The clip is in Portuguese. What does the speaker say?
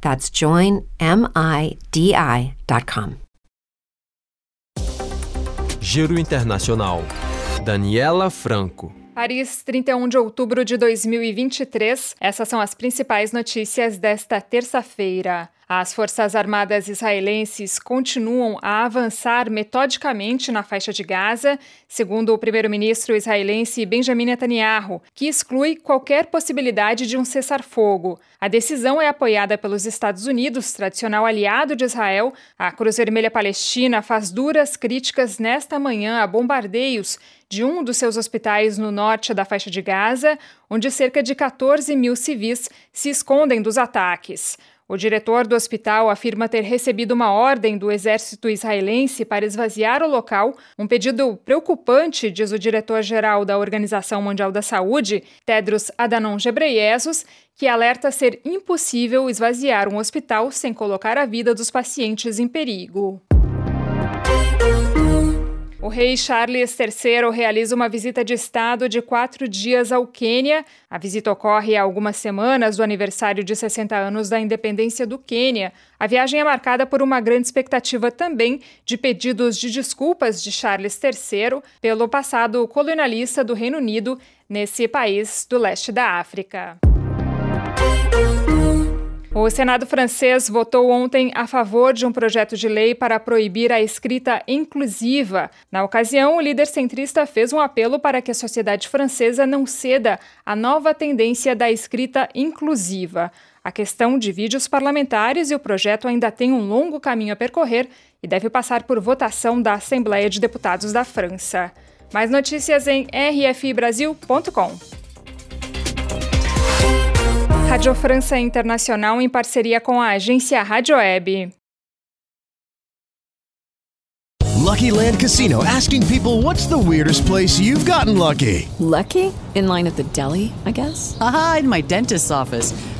That's joinmidi.com. Giro Internacional. Daniela Franco. Paris, 31 de outubro de 2023. Essas são as principais notícias desta terça-feira. As Forças Armadas israelenses continuam a avançar metodicamente na faixa de Gaza, segundo o primeiro-ministro israelense Benjamin Netanyahu, que exclui qualquer possibilidade de um cessar-fogo. A decisão é apoiada pelos Estados Unidos, tradicional aliado de Israel. A Cruz Vermelha Palestina faz duras críticas nesta manhã a bombardeios de um dos seus hospitais no norte da faixa de Gaza, onde cerca de 14 mil civis se escondem dos ataques. O diretor do hospital afirma ter recebido uma ordem do exército israelense para esvaziar o local, um pedido preocupante, diz o diretor-geral da Organização Mundial da Saúde, Tedros Adhanom Ghebreyesus, que alerta ser impossível esvaziar um hospital sem colocar a vida dos pacientes em perigo. O rei Charles III realiza uma visita de Estado de quatro dias ao Quênia. A visita ocorre há algumas semanas do aniversário de 60 anos da independência do Quênia. A viagem é marcada por uma grande expectativa também de pedidos de desculpas de Charles III pelo passado colonialista do Reino Unido nesse país do leste da África. O Senado francês votou ontem a favor de um projeto de lei para proibir a escrita inclusiva. Na ocasião, o líder centrista fez um apelo para que a sociedade francesa não ceda à nova tendência da escrita inclusiva. A questão divide os parlamentares e o projeto ainda tem um longo caminho a percorrer e deve passar por votação da Assembleia de Deputados da França. Mais notícias em rfibrasil.com. Rádio França Internacional em parceria com a agência Rádio Web. Lucky Land Casino asking people what's the weirdest place you've gotten lucky? Lucky? In line at the deli, I guess. Aha, in my dentist's office.